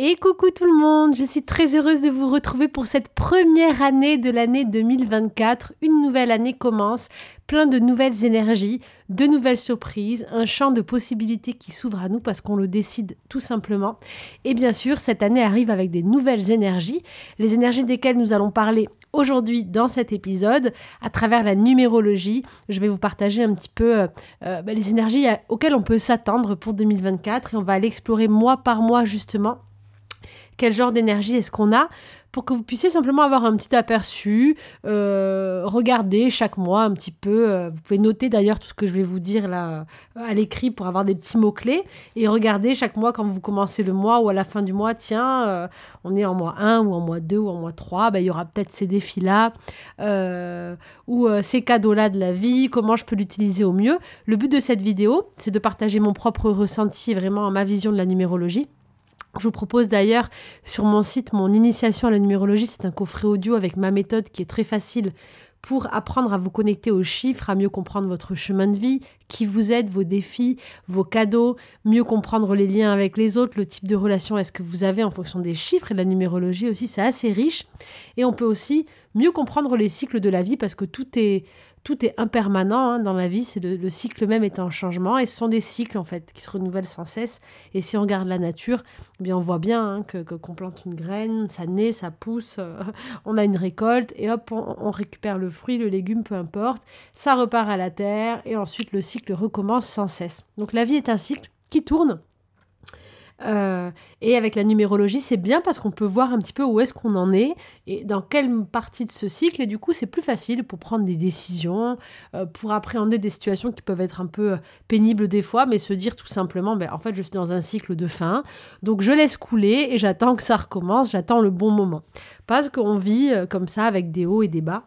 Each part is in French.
Et coucou tout le monde, je suis très heureuse de vous retrouver pour cette première année de l'année 2024. Une nouvelle année commence, plein de nouvelles énergies, de nouvelles surprises, un champ de possibilités qui s'ouvre à nous parce qu'on le décide tout simplement. Et bien sûr, cette année arrive avec des nouvelles énergies, les énergies desquelles nous allons parler aujourd'hui dans cet épisode à travers la numérologie. Je vais vous partager un petit peu euh, euh, bah, les énergies auxquelles on peut s'attendre pour 2024 et on va l'explorer mois par mois justement quel genre d'énergie est-ce qu'on a, pour que vous puissiez simplement avoir un petit aperçu, euh, regarder chaque mois un petit peu. Euh, vous pouvez noter d'ailleurs tout ce que je vais vous dire là euh, à l'écrit pour avoir des petits mots-clés et regarder chaque mois quand vous commencez le mois ou à la fin du mois, tiens, on est en mois 1 ou en mois 2 ou en mois 3, ben, il y aura peut-être ces défis-là ou ces cadeaux-là de la vie, comment je peux l'utiliser au mieux. Le but de cette vidéo, c'est de partager mon propre ressenti, vraiment ma vision de la numérologie je vous propose d'ailleurs sur mon site mon initiation à la numérologie, c'est un coffret audio avec ma méthode qui est très facile pour apprendre à vous connecter aux chiffres, à mieux comprendre votre chemin de vie, qui vous êtes, vos défis, vos cadeaux, mieux comprendre les liens avec les autres, le type de relation est-ce que vous avez en fonction des chiffres et de la numérologie aussi, c'est assez riche. Et on peut aussi mieux comprendre les cycles de la vie parce que tout est tout est impermanent hein, dans la vie, c'est le, cycle même est en changement et ce sont des cycles en fait qui se renouvellent sans cesse. Et si on regarde la nature, eh bien on voit bien hein, que qu'on plante une graine, ça naît, ça pousse, euh, on a une récolte et hop on, récupère le fruit, le légume, peu importe, ça repart à la terre et ensuite le cycle recommence sans cesse. Donc la vie est un cycle qui tourne euh, et avec la numérologie, c'est bien parce qu'on peut voir un petit peu où est-ce qu'on en est et dans quelle partie de ce cycle. Et du coup, c'est plus facile pour prendre des décisions, euh, pour appréhender des situations qui peuvent être un peu euh, pénibles des fois, mais se dire tout simplement, ben, en fait, je suis dans un cycle de fin, donc je laisse couler et j'attends que ça recommence, j'attends le bon moment. Parce qu'on vit comme ça avec des hauts et des bas.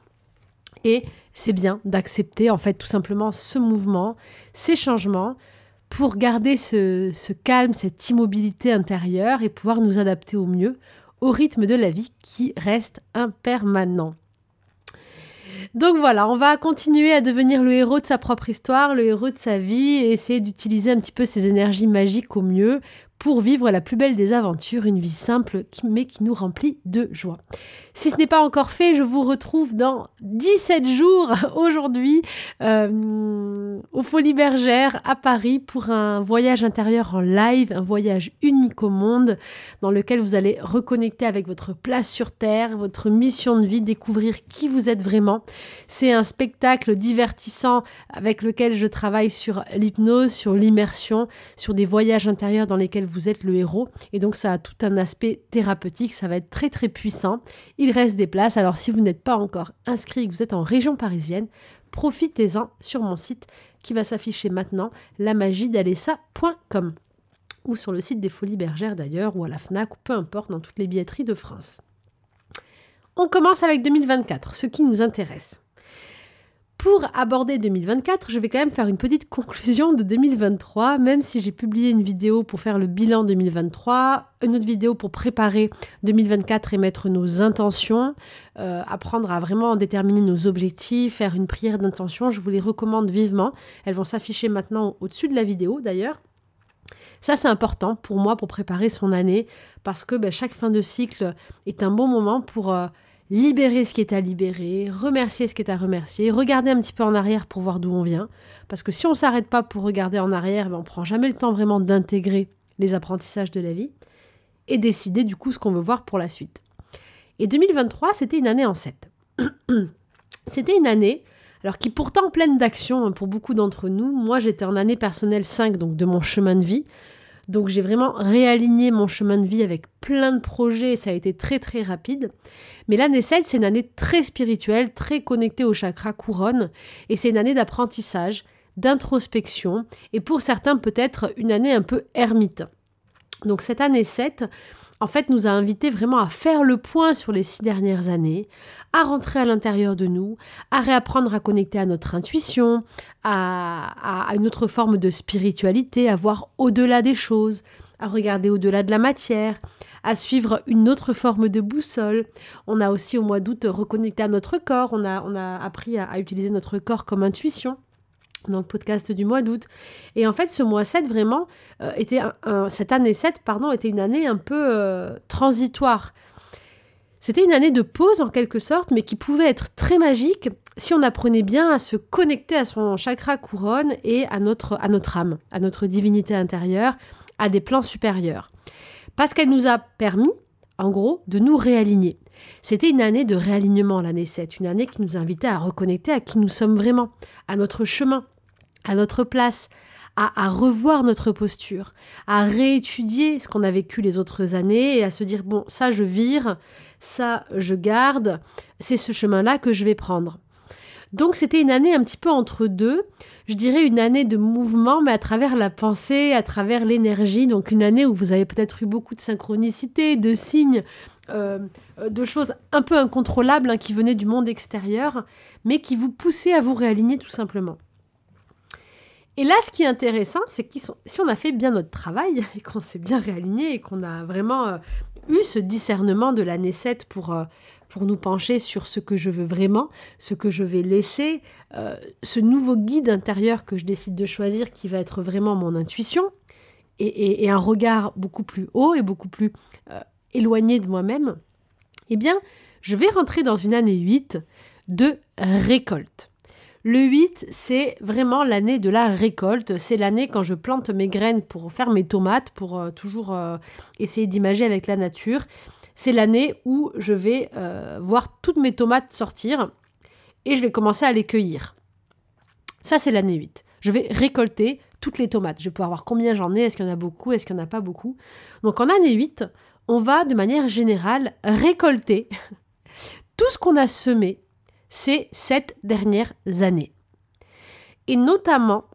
Et c'est bien d'accepter en fait tout simplement ce mouvement, ces changements, pour garder ce, calme, cette immobilité intérieure et pouvoir nous adapter au mieux au rythme de la vie qui reste impermanent. Donc voilà, on va continuer à devenir le héros de sa propre histoire, le héros de sa vie et essayer d'utiliser un petit peu ces énergies magiques au mieux pour vivre la plus belle des aventures, une vie simple mais qui nous remplit de joie. Si ce n'est pas encore fait, je vous retrouve dans 17 jours aujourd'hui euh, aux Folies Bergères à Paris pour un voyage intérieur en live, un voyage unique au monde dans lequel vous allez reconnecter avec votre place sur Terre, votre mission de vie, découvrir qui vous êtes vraiment. C'est un spectacle divertissant avec lequel je travaille sur l'hypnose, sur l'immersion, sur des voyages intérieurs dans lesquels vous êtes le héros. Et donc ça a tout un aspect thérapeutique, ça va être très très puissant. Il reste des places, alors si vous n'êtes pas encore inscrit que vous êtes en région parisienne, profitez-en sur mon site qui va s'afficher maintenant, lamagidalessa.com ou sur le site des Folies Bergères d'ailleurs, ou à la FNAC, ou peu importe, dans toutes les billetteries de France. On commence avec 2024, ce qui nous intéresse. Pour aborder 2024, je vais quand même faire une petite conclusion de 2023, même si j'ai publié une vidéo pour faire le bilan 2023, une autre vidéo pour préparer 2024 et mettre nos intentions, euh, apprendre à vraiment déterminer nos objectifs, faire une prière d'intention. Je vous les recommande vivement. Elles vont s'afficher maintenant au-dessus de la vidéo d'ailleurs. Ça, c'est important pour moi pour préparer son année parce que ben, chaque fin de cycle est un bon moment pour... Euh, libérer ce qui est à libérer, remercier ce qui est à remercier, regarder un petit peu en arrière pour voir d'où on vient. Parce que si on ne s'arrête pas pour regarder en arrière, ben on ne prend jamais le temps vraiment d'intégrer les apprentissages de la vie et décider du coup ce qu'on veut voir pour la suite. Et 2023, c'était une année en 7. c'était une année alors qui pourtant pleine d'action hein, pour beaucoup d'entre nous. Moi, j'étais en année personnelle 5, donc de mon chemin de vie. Donc j'ai vraiment réaligné mon chemin de vie avec plein de projets, ça a été très très rapide. Mais l'année 7, c'est une année très spirituelle, très connectée au chakra couronne, et c'est une année d'apprentissage, d'introspection, et pour certains peut-être une année un peu ermite. Donc cette année 7, en fait, nous a invités vraiment à faire le point sur les six dernières années, à rentrer à l'intérieur de nous, à réapprendre à connecter à notre intuition, à, une autre forme de spiritualité, à voir au-delà des choses, à regarder au-delà de la matière, à suivre une autre forme de boussole. On a aussi au mois d'août reconnecté à notre corps, on a appris à utiliser notre corps comme intuition. Dans le podcast du mois d'août. Et en fait, ce mois 7, vraiment, euh, était cette année 7, pardon, était une année un peu euh, transitoire. C'était une année de pause en quelque sorte, mais qui pouvait être très magique si on apprenait bien à se connecter à son chakra couronne et à notre, à notre âme, à notre divinité intérieure, à des plans supérieurs. Parce qu'elle nous a permis, en gros, de nous réaligner. C'était une année de réalignement, l'année 7, une année qui nous invitait à reconnecter à qui nous sommes vraiment, à notre chemin, à notre place, à, revoir notre posture, à réétudier ce qu'on a vécu les autres années et à se dire bon, ça je vire, ça je garde, c'est ce chemin-là que je vais prendre. Donc c'était une année un petit peu entre deux, je dirais une année de mouvement, mais à travers la pensée, à travers l'énergie, donc une année où vous avez peut-être eu beaucoup de synchronicité, de signes, euh, de choses un peu incontrôlables hein, qui venaient du monde extérieur, mais qui vous poussaient à vous réaligner tout simplement. Et là, ce qui est intéressant, c'est que si on a fait bien notre travail et qu'on s'est bien réaligné et qu'on a vraiment euh, eu ce discernement de l'année 7 pour, euh, pour nous pencher sur ce que je veux vraiment, ce que je vais laisser, euh, ce nouveau guide intérieur que je décide de choisir qui va être vraiment mon intuition et, et un regard beaucoup plus haut et beaucoup plus éloigné de moi-même, eh bien, je vais rentrer dans une année 8 de récolte. Le 8, c'est vraiment l'année de la récolte. C'est l'année quand je plante mes graines pour faire mes tomates, pour euh, toujours euh, essayer d'imager avec la nature. C'est l'année où je vais euh, voir toutes mes tomates sortir et je vais commencer à les cueillir. Ça, c'est l'année 8. Je vais récolter toutes les tomates. Je vais pouvoir voir combien j'en ai, est-ce qu'il y en a beaucoup, est-ce qu'il n'y en a pas beaucoup? Donc en année 8, on va de manière générale récolter tout ce qu'on a semé ces sept dernières années. Et notamment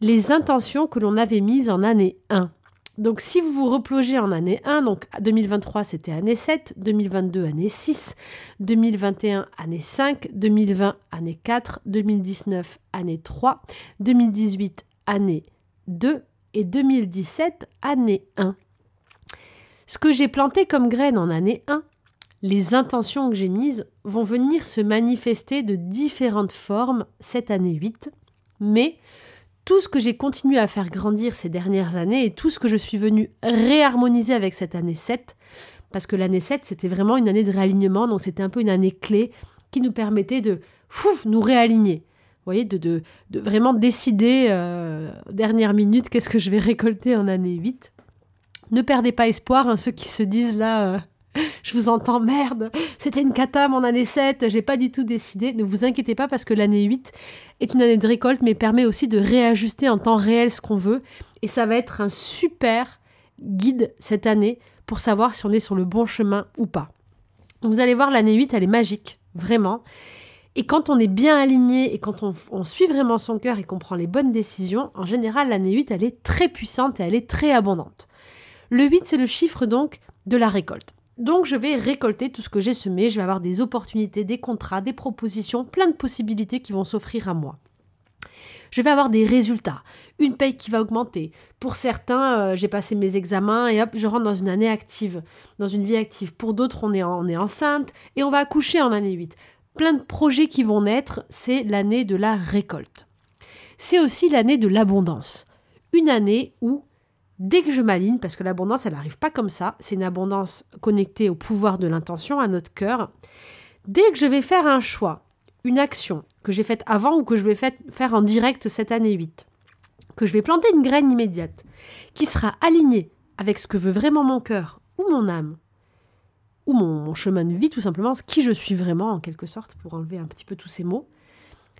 les intentions que l'on avait mises en année 1. Donc si vous vous replongez en année 1, donc 2023 c'était année 7, 2022 année 6, 2021 année 5, 2020 année 4, 2019 année 3, 2018 année 2 et 2017 année 1. Ce que j'ai planté comme graine en année 1, les intentions que j'ai mises vont venir se manifester de différentes formes cette année 8, mais tout ce que j'ai continué à faire grandir ces dernières années et tout ce que je suis venu réharmoniser avec cette année 7, parce que l'année 7 c'était vraiment une année de réalignement, donc c'était un peu une année clé qui nous permettait de nous réaligner. Vous voyez, de, vraiment décider, euh, dernière minute, qu'est-ce que je vais récolter en année 8. Ne perdez pas espoir, hein, ceux qui se disent là, euh, je vous entends, merde, c'était une cata mon année 7, j'ai pas du tout décidé. Ne vous inquiétez pas parce que l'année 8 est une année de récolte, mais permet aussi de réajuster en temps réel ce qu'on veut. Et ça va être un super guide cette année pour savoir si on est sur le bon chemin ou pas. vous allez voir, l'année 8, elle est magique, vraiment. Et quand on est bien aligné et quand on, suit vraiment son cœur et qu'on prend les bonnes décisions, en général, l'année 8, elle est très puissante et elle est très abondante. Le 8, c'est le chiffre donc de la récolte. Donc je vais récolter tout ce que j'ai semé, je vais avoir des opportunités, des contrats, des propositions, plein de possibilités qui vont s'offrir à moi. Je vais avoir des résultats, une paye qui va augmenter. Pour certains, euh, j'ai passé mes examens et hop, je rentre dans une année active, dans une vie active. Pour d'autres, on est, on est enceinte et on va accoucher en année 8. Plein de projets qui vont naître, c'est l'année de la récolte. C'est aussi l'année de l'abondance. Une année où Dès que je m'aligne, parce que l'abondance, elle n'arrive pas comme ça, c'est une abondance connectée au pouvoir de l'intention, à notre cœur. Dès que je vais faire un choix, une action que j'ai faite avant ou que je vais faire en direct cette année 8, que je vais planter une graine immédiate, qui sera alignée avec ce que veut vraiment mon cœur ou mon âme, ou mon, chemin de vie tout simplement, ce qui je suis vraiment en quelque sorte, pour enlever un petit peu tous ces mots,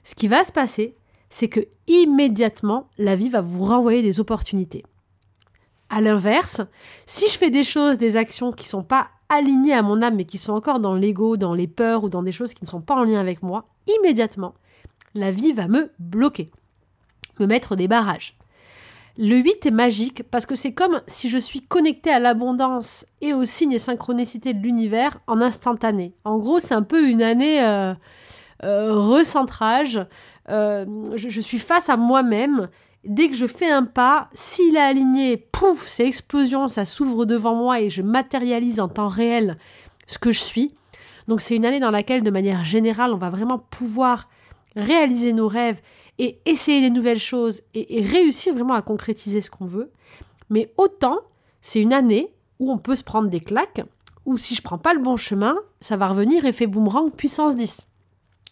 ce qui va se passer, c'est que immédiatement, la vie va vous renvoyer des opportunités. À l'inverse, si je fais des choses, des actions qui ne sont pas alignées à mon âme, mais qui sont encore dans l'ego, dans les peurs ou dans des choses qui ne sont pas en lien avec moi, immédiatement, la vie va me bloquer, me mettre des barrages. Le 8 est magique parce que c'est comme si je suis connecté à l'abondance et aux signes et synchronicité de l'univers en instantané. En gros, c'est un peu une année euh, euh, recentrage. Euh, je, suis face à moi-même dès que je fais un pas, s'il est aligné, pouf, c'est explosion, ça s'ouvre devant moi et je matérialise en temps réel ce que je suis. Donc c'est une année dans laquelle, de manière générale, on va vraiment pouvoir réaliser nos rêves et essayer des nouvelles choses et, réussir vraiment à concrétiser ce qu'on veut. Mais autant, c'est une année où on peut se prendre des claques, ou si je prends pas le bon chemin, ça va revenir effet boomerang puissance 10.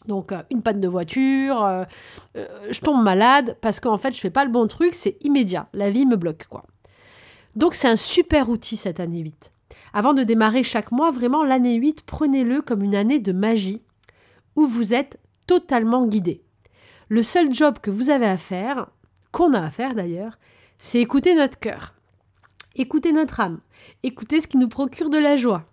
Donc euh, une panne de voiture, euh, euh, je tombe malade parce qu'en fait je fais pas le bon truc, c'est immédiat, la vie me bloque quoi. Donc c'est un super outil cette année 8. Avant de démarrer chaque mois, vraiment l'année 8, prenez-le comme une année de magie où vous êtes totalement guidé. Le seul job que vous avez à faire, qu'on a à faire d'ailleurs, c'est écouter notre cœur, écouter notre âme, écouter ce qui nous procure de la joie,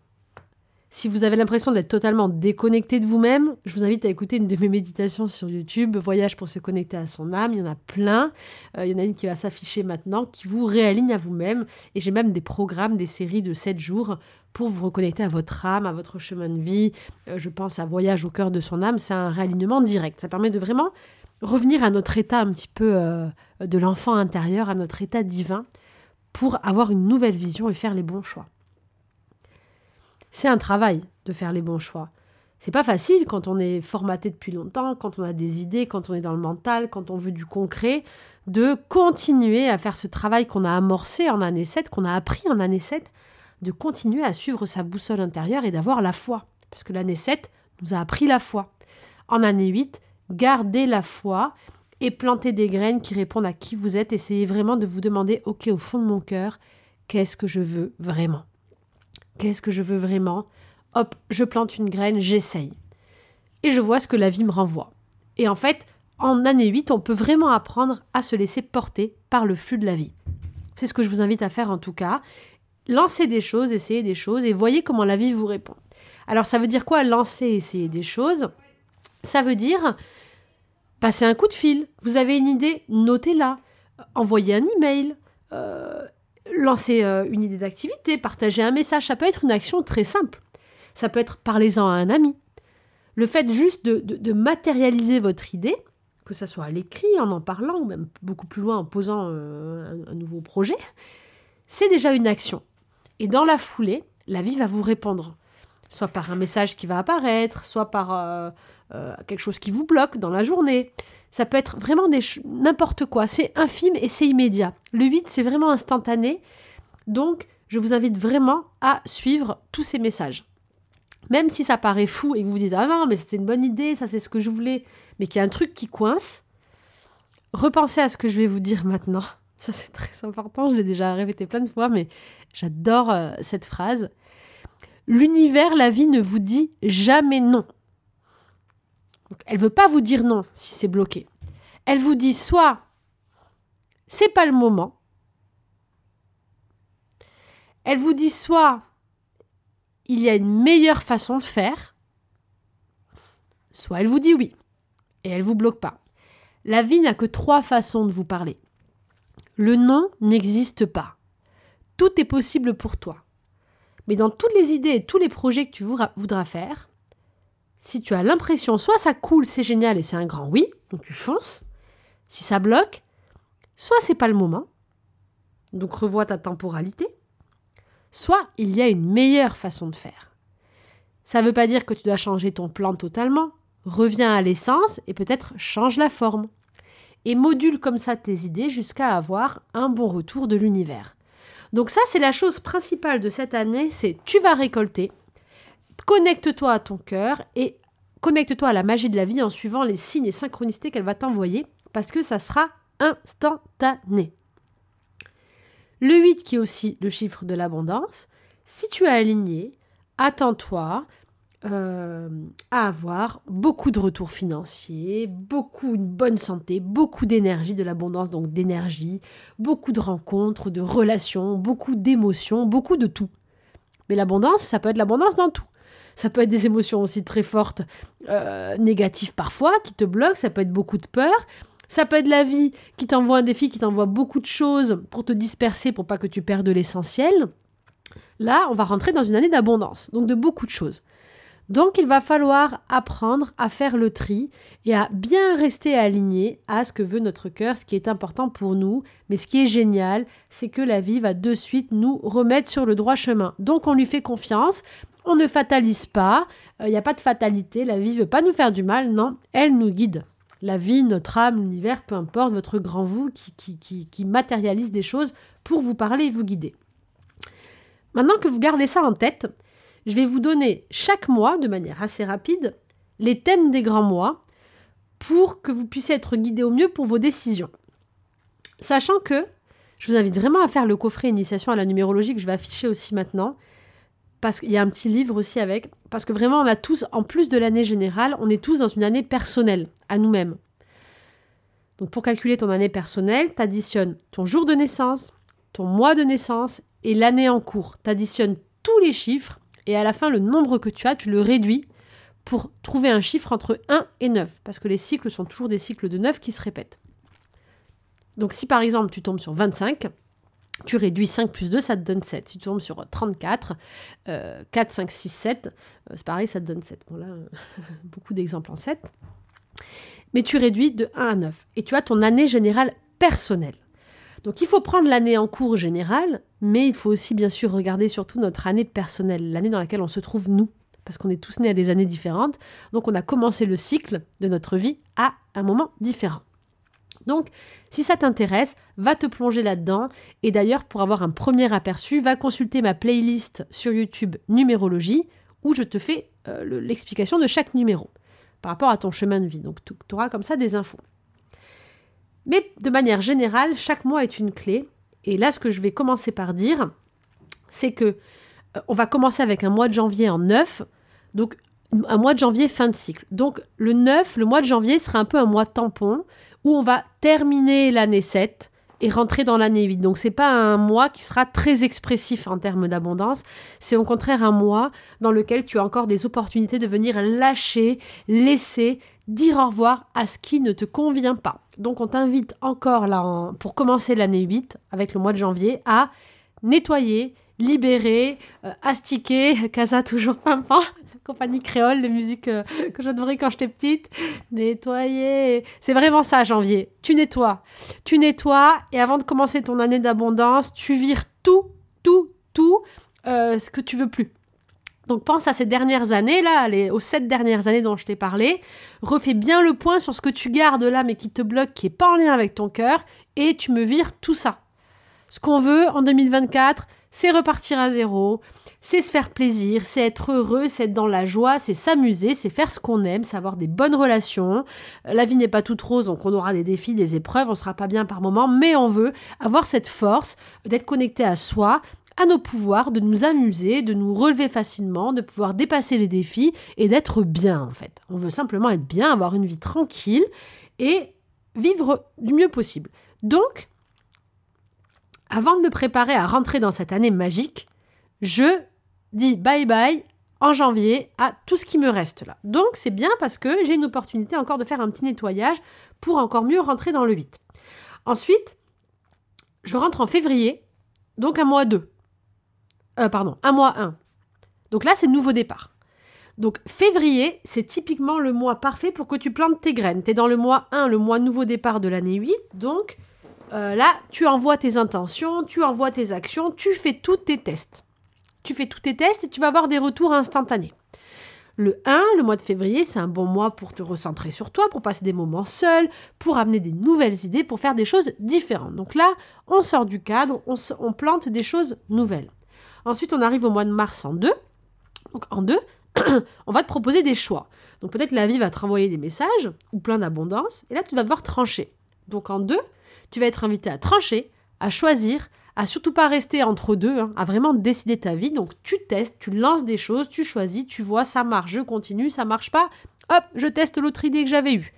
si vous avez l'impression d'être totalement déconnecté de vous-même, je vous invite à écouter une de mes méditations sur YouTube, Voyage pour se connecter à son âme. Il y en a plein. Euh, il y en a une qui va s'afficher maintenant, qui vous réaligne à vous-même. Et j'ai même des programmes, des séries de 7 jours pour vous reconnecter à votre âme, à votre chemin de vie. Euh, je pense à Voyage au cœur de son âme. C'est un réalignement direct. Ça permet de vraiment revenir à notre état un petit peu euh, de l'enfant intérieur, à notre état divin, pour avoir une nouvelle vision et faire les bons choix. C'est un travail de faire les bons choix. C'est pas facile quand on est formaté depuis longtemps, quand on a des idées, quand on est dans le mental, quand on veut du concret, de continuer à faire ce travail qu'on a amorcé en année 7, qu'on a appris en année 7, de continuer à suivre sa boussole intérieure et d'avoir la foi. Parce que l'année 7 nous a appris la foi. En année 8, gardez la foi et plantez des graines qui répondent à qui vous êtes. Essayez vraiment de vous demander, ok, au fond de mon cœur, qu'est-ce que je veux vraiment? Qu'est-ce que je veux vraiment? Hop, je plante une graine, j'essaye. Et je vois ce que la vie me renvoie. Et en fait, en année 8, on peut vraiment apprendre à se laisser porter par le flux de la vie. C'est ce que je vous invite à faire en tout cas. Lancez des choses, essayez des choses et voyez comment la vie vous répond. Alors ça veut dire quoi lancer, essayer des choses? Ça veut dire passer un coup de fil. Vous avez une idée, notez-la. Envoyez un email. Euh, lancer euh, une idée d'activité, partager un message, ça peut être une action très simple. Ça peut être parlez-en à un ami. Le fait juste de, matérialiser votre idée, que ce soit à l'écrit, en en parlant, ou même beaucoup plus loin en posant euh, un, nouveau projet, c'est déjà une action. Et dans la foulée, la vie va vous répondre. Soit par un message qui va apparaître, soit par euh, quelque chose qui vous bloque dans la journée. Ça peut être vraiment n'importe quoi. C'est infime et c'est immédiat. Le 8, c'est vraiment instantané. Donc, je vous invite vraiment à suivre tous ces messages. Même si ça paraît fou et que vous dites Ah non, mais c'était une bonne idée, ça c'est ce que je voulais, mais qu'il y a un truc qui coince, repensez à ce que je vais vous dire maintenant. Ça c'est très important, je l'ai déjà répété plein de fois, mais j'adore euh, cette phrase. L'univers, la vie ne vous dit jamais non. Elle ne veut pas vous dire non si c'est bloqué. Elle vous dit soit c'est pas le moment. Elle vous dit soit il y a une meilleure façon de faire, soit elle vous dit oui et elle vous bloque pas. La vie n'a que trois façons de vous parler. Le non n'existe pas. Tout est possible pour toi. Mais dans toutes les idées et tous les projets que tu voudras faire, si tu as l'impression, soit ça coule, c'est génial et c'est un grand oui, donc tu fonces. Si ça bloque, soit c'est pas le moment, donc revois ta temporalité, soit il y a une meilleure façon de faire. Ça ne veut pas dire que tu dois changer ton plan totalement. Reviens à l'essence et peut-être change la forme. Et module comme ça tes idées jusqu'à avoir un bon retour de l'univers. Donc ça, c'est la chose principale de cette année, c'est tu vas récolter, Connecte-toi à ton cœur et connecte-toi à la magie de la vie en suivant les signes et synchronicités qu'elle va t'envoyer parce que ça sera instantané. Le 8 qui est aussi le chiffre de l'abondance, si tu es aligné, attends-toi euh, à avoir beaucoup de retours financiers, beaucoup une bonne santé, beaucoup d'énergie, de l'abondance donc d'énergie, beaucoup de rencontres, de relations, beaucoup d'émotions, beaucoup de tout. Mais l'abondance, ça peut être l'abondance dans tout. Ça peut être des émotions aussi très fortes, euh, négatives parfois, qui te bloquent. Ça peut être beaucoup de peur. Ça peut être la vie qui t'envoie un défi, qui t'envoie beaucoup de choses pour te disperser, pour pas que tu perdes l'essentiel. Là, on va rentrer dans une année d'abondance, donc de beaucoup de choses. Donc il va falloir apprendre à faire le tri et à bien rester aligné à ce que veut notre cœur, ce qui est important pour nous. Mais ce qui est génial, c'est que la vie va de suite nous remettre sur le droit chemin. Donc on lui fait confiance, on ne fatalise pas, il euh, n'y a pas de fatalité, la vie ne veut pas nous faire du mal, non, elle nous guide. la vie, notre âme, l'univers, peu importe, votre grand vous qui, qui, qui, matérialise des choses pour vous parler et vous guider. Maintenant que vous gardez ça en tête, je vais vous donner chaque mois, de manière assez rapide, les thèmes des grands mois pour que vous puissiez être guidé au mieux pour vos décisions. Sachant que je vous invite vraiment à faire le coffret Initiation à la numérologie que je vais afficher aussi maintenant. Parce qu'il y a un petit livre aussi avec. Parce que vraiment, on a tous, en plus de l'année générale, on est tous dans une année personnelle, à nous-mêmes. Donc pour calculer ton année personnelle, tu additionnes ton jour de naissance, ton mois de naissance et l'année en cours. Tu additionnes tous les chiffres et à la fin, le nombre que tu as, tu le réduis pour trouver un chiffre entre 1 et 9. Parce que les cycles sont toujours des cycles de 9 qui se répètent. Donc si par exemple tu tombes sur 25, tu réduis 5 plus 2, ça te donne 7. Si tu tombes sur 34, 4, 5, 6, 7, c'est pareil, ça te donne 7. Bon là, beaucoup d'exemples en 7. Mais tu réduis de 1 à 9. Et tu as ton année générale personnelle. Donc il faut prendre l'année en cours générale, mais il faut aussi bien sûr regarder surtout notre année personnelle, l'année dans laquelle on se trouve nous, parce qu'on est tous nés à des années différentes. Donc on a commencé le cycle de notre vie à un moment différent. Donc, si ça t'intéresse, va te plonger là-dedans. Et d'ailleurs, pour avoir un premier aperçu, va consulter ma playlist sur YouTube Numérologie, où je te fais euh, l'explication de chaque numéro par rapport à ton chemin de vie. Donc, tu auras comme ça des infos. Mais de manière générale, chaque mois est une clé. Et là, ce que je vais commencer par dire, c'est que euh, on va commencer avec un mois de janvier en 9. Donc, un mois de janvier fin de cycle. Donc, le 9, le mois de janvier sera un peu un mois tampon où on va terminer l'année 7 et rentrer dans l'année 8. Donc c'est pas un mois qui sera très expressif en termes d'abondance, c'est au contraire un mois dans lequel tu as encore des opportunités de venir lâcher, laisser, dire au revoir à ce qui ne te convient pas. Donc on t'invite encore là pour commencer l'année 8 avec le mois de janvier à nettoyer, libérer, euh, astiquer, casa toujours pimpant, compagnie créole, les musiques euh, que j'adorais quand j'étais petite. Nettoyer. C'est vraiment ça, janvier. Tu nettoies. Tu nettoies et avant de commencer ton année d'abondance, tu vires tout, tout, tout euh, ce que tu veux plus. Donc pense à ces dernières années là, les, aux sept dernières années dont je t'ai parlé. Refais bien le point sur ce que tu gardes là mais qui te bloque, qui est pas en lien avec ton cœur, et tu me vires tout ça. Ce qu'on veut en 2024, c'est repartir à zéro, c'est se faire plaisir, c'est être heureux, c'est être dans la joie, c'est s'amuser, c'est faire ce qu'on aime, c'est avoir des bonnes relations. Euh, la vie n'est pas toute rose, donc on aura des défis, des épreuves, on sera pas bien par moment, mais on veut avoir cette force d'être connecté à soi, à nos pouvoirs, de nous amuser, de nous relever facilement, de pouvoir dépasser les défis et d'être bien en fait. On veut simplement être bien, avoir une vie tranquille et vivre du mieux possible. Donc, avant de me préparer à rentrer dans cette année magique, je dis bye bye en janvier à tout ce qui me reste là. Donc c'est bien parce que j'ai une opportunité encore de faire un petit nettoyage pour encore mieux rentrer dans le 8. Ensuite, je rentre en février, donc un mois 2. Euh, pardon, un mois 1. Donc là, c'est nouveau départ. Donc février, c'est typiquement le mois parfait pour que tu plantes tes graines. Tu es dans le mois 1, le mois nouveau départ de l'année 8, donc euh, là, tu envoies tes intentions, tu envoies tes actions, tu fais tous tes tests. Tu fais tous tes tests et tu vas avoir des retours instantanés. Le 1, le mois de février, c'est un bon mois pour te recentrer sur toi, pour passer des moments seuls, pour amener des nouvelles idées, pour faire des choses différentes. Donc là, on sort du cadre, on, plante des choses nouvelles. Ensuite, on arrive au mois de mars en 2. Donc en 2, on va te proposer des choix. Donc peut-être la vie va te renvoyer des messages ou plein d'abondance, et là tu vas devoir trancher. Donc en 2, tu vas être invité à trancher, à choisir, à surtout pas rester entre deux, hein, à vraiment décider ta vie. Donc tu testes, tu lances des choses, tu choisis, tu vois, ça marche, je continue, ça marche pas, hop, je teste l'autre idée que j'avais eue.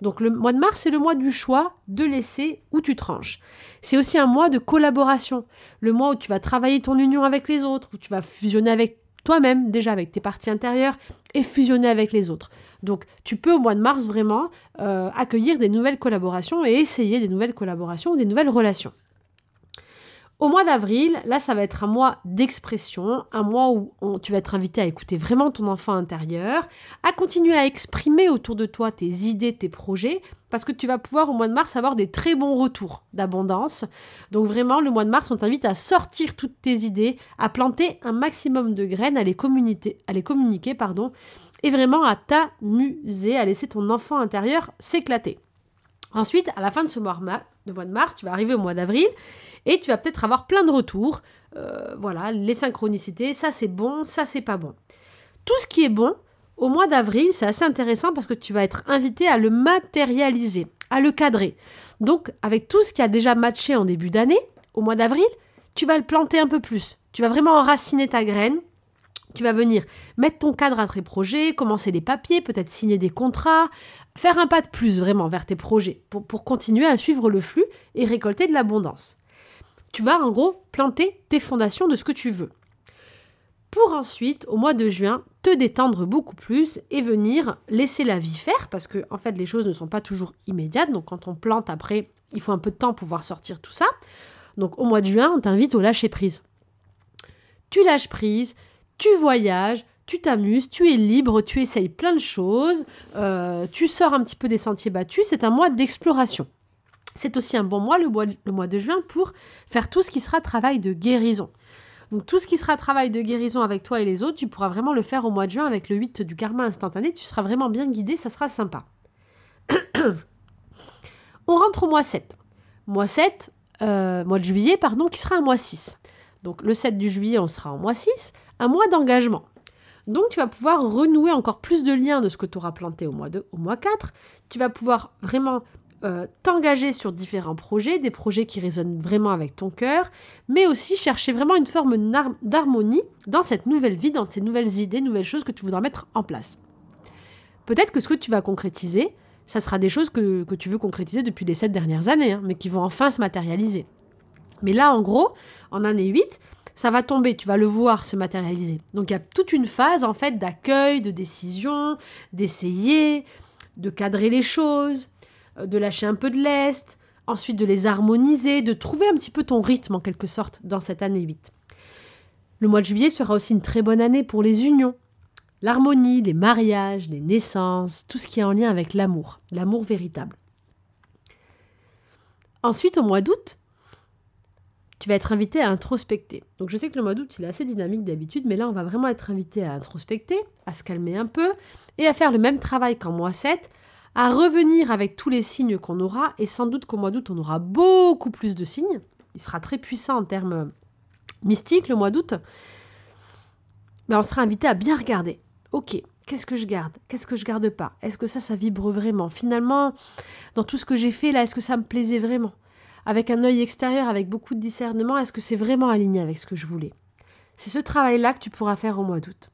Donc le mois de mars, c'est le mois du choix de laisser où tu tranches. C'est aussi un mois de collaboration, le mois où tu vas travailler ton union avec les autres, où tu vas fusionner avec toi-même, déjà avec tes parties intérieures, et fusionner avec les autres. Donc tu peux au mois de mars vraiment euh, accueillir des nouvelles collaborations et essayer des nouvelles collaborations des nouvelles relations. Au mois d'avril, là, ça va être un mois d'expression, un mois où tu vas être invité à écouter vraiment ton enfant intérieur, à continuer à exprimer autour de toi tes idées, tes projets, parce que tu vas pouvoir au mois de mars avoir des très bons retours d'abondance. Donc vraiment, le mois de mars, on t'invite à sortir toutes tes idées, à planter un maximum de graines, à les communiquer, à les communiquer pardon, et vraiment à t'amuser, à laisser ton enfant intérieur s'éclater. Ensuite, à la fin de ce mois, de mars, tu vas arriver au mois d'avril et tu vas peut-être avoir plein de retours. Euh, voilà, les synchronicités, ça c'est bon, ça c'est pas bon. Tout ce qui est bon, au mois d'avril, c'est assez intéressant parce que tu vas être invité à le matérialiser, à le cadrer. Donc, avec tout ce qui a déjà matché en début d'année, au mois d'avril, tu vas le planter un peu plus. Tu vas vraiment enraciner ta graine. Tu vas venir mettre ton cadre à tes projets, commencer les papiers, peut-être signer des contrats, faire un pas de plus vraiment vers tes projets pour, pour continuer à suivre le flux et récolter de l'abondance. Tu vas en gros planter tes fondations de ce que tu veux. Pour ensuite, au mois de juin, te détendre beaucoup plus et venir laisser la vie faire parce que en fait les choses ne sont pas toujours immédiates. Donc quand on plante après, il faut un peu de temps pour pouvoir sortir tout ça. Donc au mois de juin, on t'invite au lâcher prise. Tu lâches prise, tu voyages, tu t'amuses, tu es libre, tu essayes plein de choses, euh, tu sors un petit peu des sentiers battus, c'est un mois d'exploration. C'est aussi un bon mois, le mois, de juin, pour faire tout ce qui sera travail de guérison. Donc tout ce qui sera travail de guérison avec toi et les autres, tu pourras vraiment le faire au mois de juin avec le 8 du karma instantané, tu seras vraiment bien guidé, ça sera sympa. On rentre au mois 7. Mois 7, euh, mois de juillet, pardon, qui sera un mois 6. Donc le 7 du juillet, on sera en mois 6, un mois d'engagement. Donc tu vas pouvoir renouer encore plus de liens de ce que tu auras planté au mois 2, au mois 4. Tu vas pouvoir vraiment euh, t'engager sur différents projets, des projets qui résonnent vraiment avec ton cœur, mais aussi chercher vraiment une forme d'harmonie dans cette nouvelle vie, dans ces nouvelles idées, nouvelles choses que tu voudras mettre en place. Peut-être que ce que tu vas concrétiser, ça sera des choses que, tu veux concrétiser depuis les sept dernières années, hein, mais qui vont enfin se matérialiser. Mais là, en gros, en année 8, ça va tomber, tu vas le voir se matérialiser. Donc il y a toute une phase en fait d'accueil, de décision, d'essayer, de cadrer les choses, euh, de lâcher un peu de lest, ensuite de les harmoniser, de trouver un petit peu ton rythme en quelque sorte dans cette année 8. Le mois de juillet sera aussi une très bonne année pour les unions, l'harmonie, les mariages, les naissances, tout ce qui est en lien avec l'amour, l'amour véritable. Ensuite, au mois d'août, tu vas être invité à introspecter. Donc je sais que le mois d'août, il est assez dynamique d'habitude, mais là, on va vraiment être invité à introspecter, à se calmer un peu, et à faire le même travail qu'en mois 7, à revenir avec tous les signes qu'on aura, et sans doute qu'au mois d'août, on aura beaucoup plus de signes. Il sera très puissant en termes mystiques le mois d'août. Mais on sera invité à bien regarder ok, qu'est-ce que je garde? Qu'est-ce que je garde pas? Est-ce que ça, ça vibre vraiment? Finalement, dans tout ce que j'ai fait là, est-ce que ça me plaisait vraiment? Avec un œil extérieur, avec beaucoup de discernement, est-ce que c'est vraiment aligné avec ce que je voulais? C'est ce travail-là que tu pourras faire au mois d'août.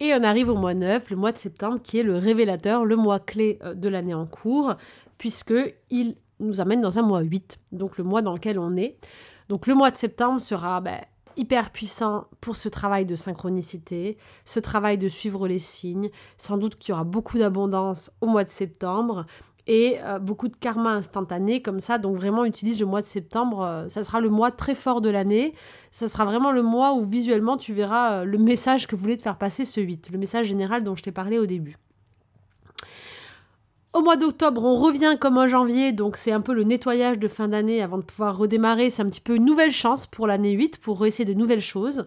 Et on arrive au mois 9, le mois de septembre, qui est le révélateur, le mois clé euh, de l'année en cours, puisque il nous amène dans un mois 8, donc le mois dans lequel on est. Donc le mois de septembre sera ben, hyper puissant pour ce travail de synchronicité, ce travail de suivre les signes. Sans doute qu'il y aura beaucoup d'abondance au mois de septembre et euh, beaucoup de karma instantané comme ça. Donc vraiment utilise le mois de septembre. Euh, ça sera le mois très fort de l'année. Ça sera vraiment le mois où visuellement tu verras euh, le message que voulait te faire passer ce 8, le message général dont je t'ai parlé au début. Au mois d'octobre, on revient comme en janvier, donc c'est un peu le nettoyage de fin d'année avant de pouvoir redémarrer. C'est un petit peu une nouvelle chance pour l'année 8 pour essayer de nouvelles choses.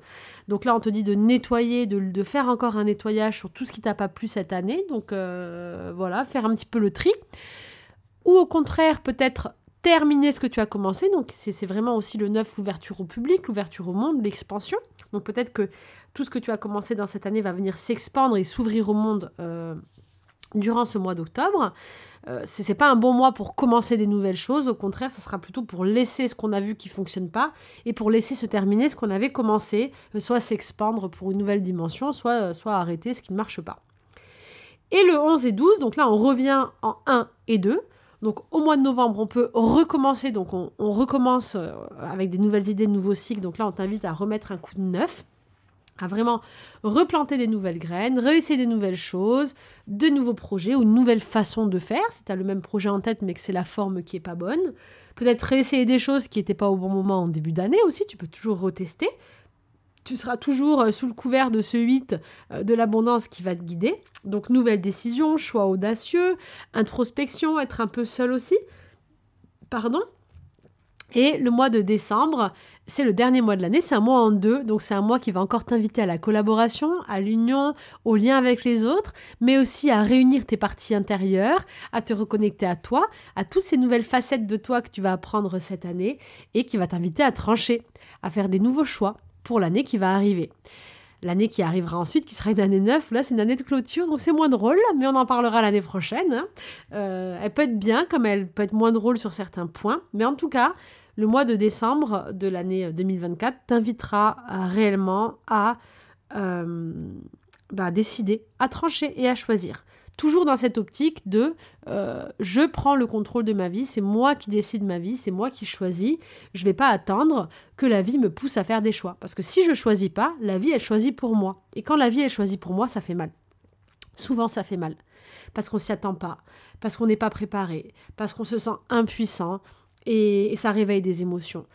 Donc là, on te dit de nettoyer, de, faire encore un nettoyage sur tout ce qui t'a pas plu cette année. Donc euh, voilà, faire un petit peu le tri. Ou au contraire, peut-être terminer ce que tu as commencé. Donc c'est vraiment aussi le neuf, l'ouverture au public, l'ouverture au monde, l'expansion. Donc peut-être que tout ce que tu as commencé dans cette année va venir s'expandre et s'ouvrir au monde. Euh, durant ce mois d'octobre. Euh, ce n'est pas un bon mois pour commencer des nouvelles choses, au contraire, ce sera plutôt pour laisser ce qu'on a vu qui fonctionne pas et pour laisser se terminer ce qu'on avait commencé, euh, soit s'expandre pour une nouvelle dimension, soit, euh, soit arrêter ce qui ne marche pas. Et le 11 et 12, donc là on revient en 1 et 2. Donc au mois de novembre, on peut recommencer, donc on, on recommence avec des nouvelles idées, de nouveaux cycles. Donc là on t'invite à remettre un coup de neuf à vraiment replanter des nouvelles graines, réessayer des nouvelles choses, de nouveaux projets ou une nouvelle façon de faire, si tu as le même projet en tête mais que c'est la forme qui est pas bonne. Peut-être réessayer des choses qui n'étaient pas au bon moment en début d'année aussi, tu peux toujours retester. Tu seras toujours euh, sous le couvert de ce 8 euh, de l'abondance qui va te guider. Donc nouvelles décisions, choix audacieux, introspection, être un peu seul aussi. Pardon? Et le mois de décembre, c'est le dernier mois de l'année, c'est un mois en deux, donc c'est un mois qui va encore t'inviter à la collaboration, à l'union, au lien avec les autres, mais aussi à réunir tes parties intérieures, à te reconnecter à toi, à toutes ces nouvelles facettes de toi que tu vas apprendre cette année et qui va t'inviter à trancher, à faire des nouveaux choix pour l'année qui va arriver. L'année qui arrivera ensuite, qui sera une année neuve, là c'est une année de clôture, donc c'est moins drôle, mais on en parlera l'année prochaine. Euh, elle peut être bien, comme elle peut être moins drôle sur certains points, mais en tout cas, le mois de décembre de l'année 2024 t'invitera réellement à euh, bah, décider, à trancher et à choisir. Toujours dans cette optique de euh, je prends le contrôle de ma vie, c'est moi qui décide ma vie, c'est moi qui choisis. Je ne vais pas attendre que la vie me pousse à faire des choix. Parce que si je ne choisis pas, la vie, elle choisit pour moi. Et quand la vie, elle choisit pour moi, ça fait mal. Souvent, ça fait mal. Parce qu'on s'y attend pas, parce qu'on n'est pas préparé, parce qu'on se sent impuissant, et, ça réveille des émotions.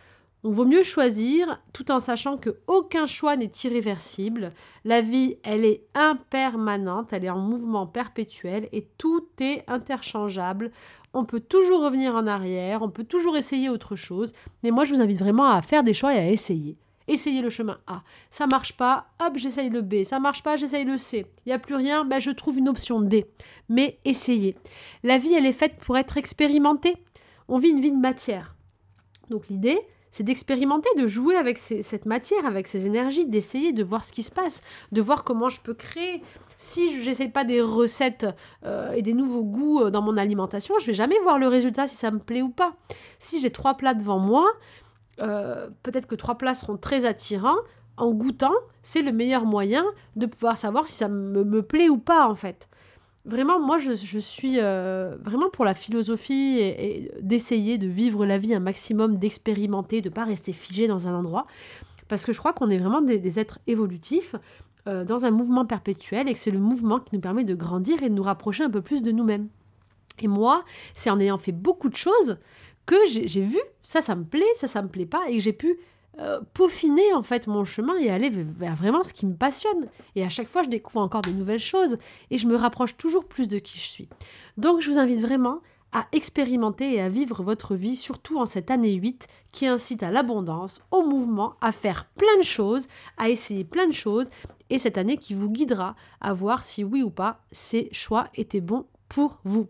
Donc vaut mieux choisir tout en sachant que aucun choix n'est irréversible. La vie, elle est impermanente, elle est en mouvement perpétuel et tout est interchangeable. On peut toujours revenir en arrière, on peut toujours essayer autre chose, mais moi je vous invite vraiment à faire des choix et à essayer. Essayez le chemin A. Ça marche pas, hop, j'essaye le B. Ça marche pas, j'essaye le C. Il n'y a plus rien, ben je trouve une option D. Mais essayez. La vie, elle est faite pour être expérimentée on vit une vie de matière. Donc l'idée, c'est d'expérimenter, de jouer avec cette matière, avec ces énergies, d'essayer de voir ce qui se passe, de voir comment je peux créer. Si je n'essaie pas des recettes euh, et des nouveaux goûts euh, dans mon alimentation, je vais jamais voir le résultat si ça me plaît ou pas. Si j'ai trois plats devant moi, euh, peut-être que trois plats seront très attirants. En goûtant, c'est le meilleur moyen de pouvoir savoir si ça me, me plaît ou pas en fait. Vraiment, moi, je, suis euh, vraiment pour la philosophie et, d'essayer de vivre la vie un maximum, d'expérimenter, de ne pas rester figé dans un endroit. Parce que je crois qu'on est vraiment des, êtres évolutifs euh, dans un mouvement perpétuel et que c'est le mouvement qui nous permet de grandir et de nous rapprocher un peu plus de nous-mêmes. Et moi, c'est en ayant fait beaucoup de choses que j'ai vu, ça, ça me plaît, ça, ça me plaît pas, et que j'ai pu euh, peaufiner en fait mon chemin et aller vers vraiment ce qui me passionne. Et à chaque fois, je découvre encore de nouvelles choses et je me rapproche toujours plus de qui je suis. Donc, je vous invite vraiment à expérimenter et à vivre votre vie, surtout en cette année 8 qui incite à l'abondance, au mouvement, à faire plein de choses, à essayer plein de choses, et cette année qui vous guidera à voir si oui ou pas ces choix étaient bons pour vous.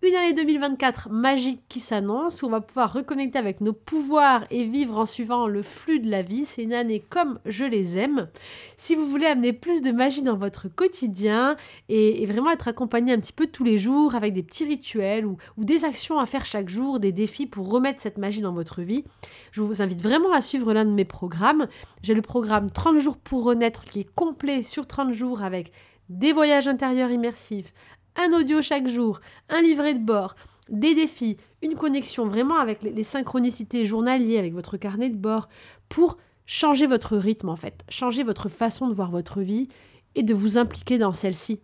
Une année 2024 magique qui s'annonce, où on va pouvoir reconnecter avec nos pouvoirs et vivre en suivant le flux de la vie. C'est une année comme je les aime. Si vous voulez amener plus de magie dans votre quotidien et, vraiment être accompagné un petit peu tous les jours avec des petits rituels ou, des actions à faire chaque jour, des défis pour remettre cette magie dans votre vie, je vous invite vraiment à suivre l'un de mes programmes. J'ai le programme 30 jours pour renaître qui est complet sur 30 jours avec des voyages intérieurs immersifs, un audio chaque jour, un livret de bord, des défis, une connexion vraiment avec les, synchronicités journalières, avec votre carnet de bord, pour changer votre rythme en fait, changer votre façon de voir votre vie et de vous impliquer dans celle-ci.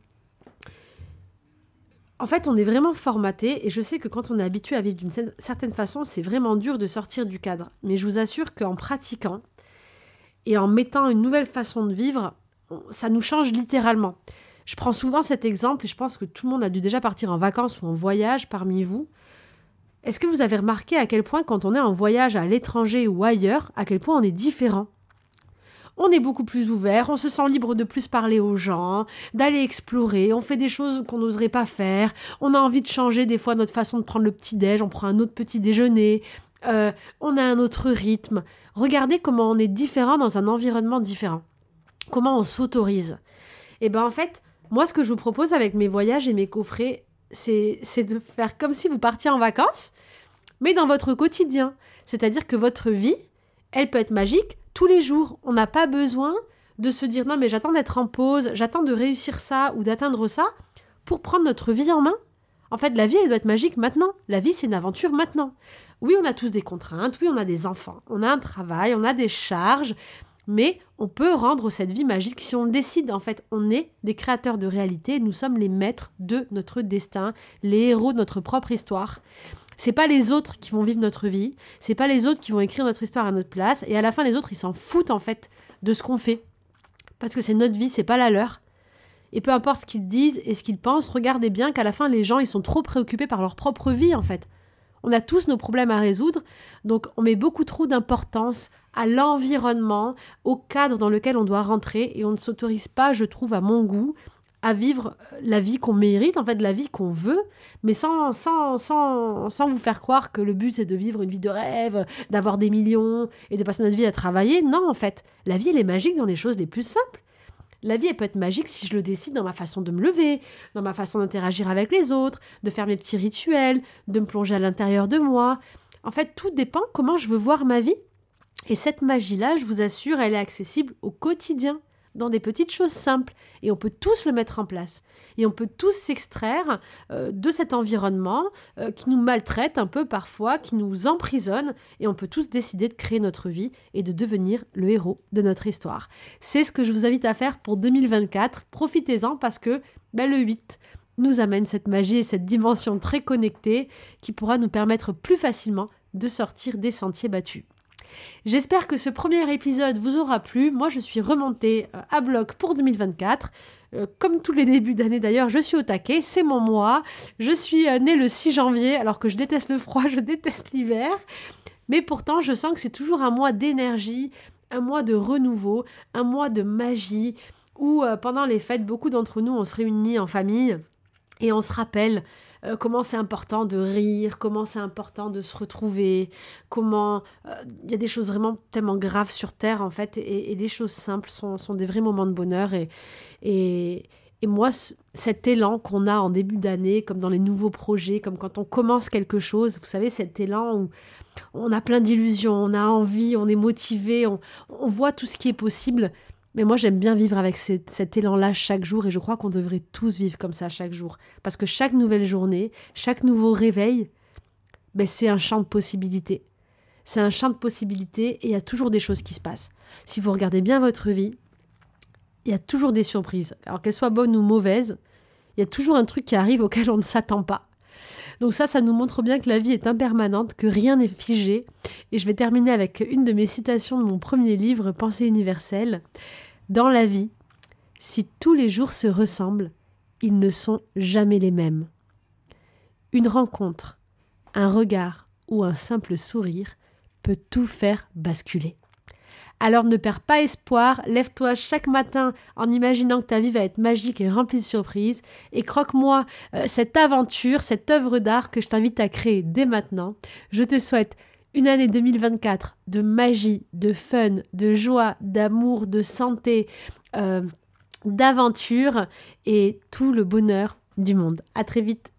En fait, on est vraiment formaté et je sais que quand on est habitué à vivre d'une certaine façon, c'est vraiment dur de sortir du cadre. Mais je vous assure qu'en pratiquant et en mettant une nouvelle façon de vivre, ça nous change littéralement. Je prends souvent cet exemple et je pense que tout le monde a dû déjà partir en vacances ou en voyage parmi vous. Est-ce que vous avez remarqué à quel point quand on est en voyage à l'étranger ou ailleurs, à quel point on est différent? On est beaucoup plus ouvert, on se sent libre de plus parler aux gens, d'aller explorer, on fait des choses qu'on n'oserait pas faire, on a envie de changer des fois notre façon de prendre le petit-déj, on prend un autre petit déjeuner, euh, on a un autre rythme. Regardez comment on est différent dans un environnement différent. Comment on s'autorise. Et bien en fait, moi, ce que je vous propose avec mes voyages et mes coffrets, c'est de faire comme si vous partiez en vacances, mais dans votre quotidien. C'est-à-dire que votre vie, elle peut être magique tous les jours. On n'a pas besoin de se dire non mais j'attends d'être en pause, j'attends de réussir ça ou d'atteindre ça pour prendre notre vie en main. En fait, la vie, elle doit être magique maintenant. La vie, c'est une aventure maintenant. Oui, on a tous des contraintes, oui, on a des enfants, on a un travail, on a des charges, mais on peut rendre cette vie magique si on décide. En fait, on est des créateurs de réalité, nous sommes les maîtres de notre destin, les héros de notre propre histoire. C'est pas les autres qui vont vivre notre vie, c'est pas les autres qui vont écrire notre histoire à notre place, et à la fin, les autres, ils s'en foutent en fait de ce qu'on fait. Parce que c'est notre vie, c'est pas la leur. Et peu importe ce qu'ils disent et ce qu'ils pensent, regardez bien qu'à la fin, les gens, ils sont trop préoccupés par leur propre vie en fait. On a tous nos problèmes à résoudre, donc on met beaucoup trop d'importance à l'environnement, au cadre dans lequel on doit rentrer, et on ne s'autorise pas, je trouve, à mon goût, à vivre la vie qu'on mérite, en fait, la vie qu'on veut, mais sans, sans, sans, sans vous faire croire que le but c'est de vivre une vie de rêve, d'avoir des millions et de passer notre vie à travailler. Non, en fait, la vie elle est magique dans les choses les plus simples. La vie, elle peut être magique si je le décide dans ma façon de me lever, dans ma façon d'interagir avec les autres, de faire mes petits rituels, de me plonger à l'intérieur de moi. En fait, tout dépend comment je veux voir ma vie. Et cette magie-là, je vous assure, elle est accessible au quotidien dans des petites choses simples et on peut tous le mettre en place. Et on peut tous s'extraire euh, de cet environnement euh, qui nous maltraite un peu parfois, qui nous emprisonne et on peut tous décider de créer notre vie et de devenir le héros de notre histoire. C'est ce que je vous invite à faire pour 2024. Profitez-en parce que ben, le 8 nous amène cette magie et cette dimension très connectée qui pourra nous permettre plus facilement de sortir des sentiers battus. J'espère que ce premier épisode vous aura plu. Moi, je suis remontée euh, à bloc pour 2024. Euh, comme tous les débuts d'année d'ailleurs, je suis au taquet, c'est mon mois. Je suis euh, née le 6 janvier, alors que je déteste le froid, je déteste l'hiver. Mais pourtant, je sens que c'est toujours un mois d'énergie, un mois de renouveau, un mois de magie, où pendant les fêtes, beaucoup d'entre nous, on se réunit en famille et on se rappelle euh, comment c'est important de rire, comment c'est important de se retrouver, comment euh, il y a des choses vraiment tellement graves sur Terre en fait, et, des choses simples sont, des vrais moments de bonheur. Et, et, et moi, cet élan qu'on a en début d'année, comme dans les nouveaux projets, comme quand on commence quelque chose, vous savez, cet élan où on a plein d'illusions, on a envie, on est motivé, on, on voit tout ce qui est possible. Mais moi, j'aime bien vivre avec cet, élan-là chaque jour et je crois qu'on devrait tous vivre comme ça chaque jour. Parce que chaque nouvelle journée, chaque nouveau réveil, ben, c'est un champ de possibilités. C'est un champ de possibilités et il y a toujours des choses qui se passent. Si vous regardez bien votre vie, il y a toujours des surprises. Alors qu'elles soient bonnes ou mauvaises, il y a toujours un truc qui arrive auquel on ne s'attend pas. Donc ça, ça nous montre bien que la vie est impermanente, que rien n'est figé. Et je vais terminer avec une de mes citations de mon premier livre, Pensée universelle. Dans la vie, si tous les jours se ressemblent, ils ne sont jamais les mêmes. Une rencontre, un regard ou un simple sourire peut tout faire basculer. Alors ne perds pas espoir, lève-toi chaque matin en imaginant que ta vie va être magique et remplie de surprises, et croque-moi euh, cette aventure, cette œuvre d'art que je t'invite à créer dès maintenant. Je te souhaite une année 2024 de magie, de fun, de joie, d'amour, de santé, euh, d'aventure et tout le bonheur du monde. À très vite.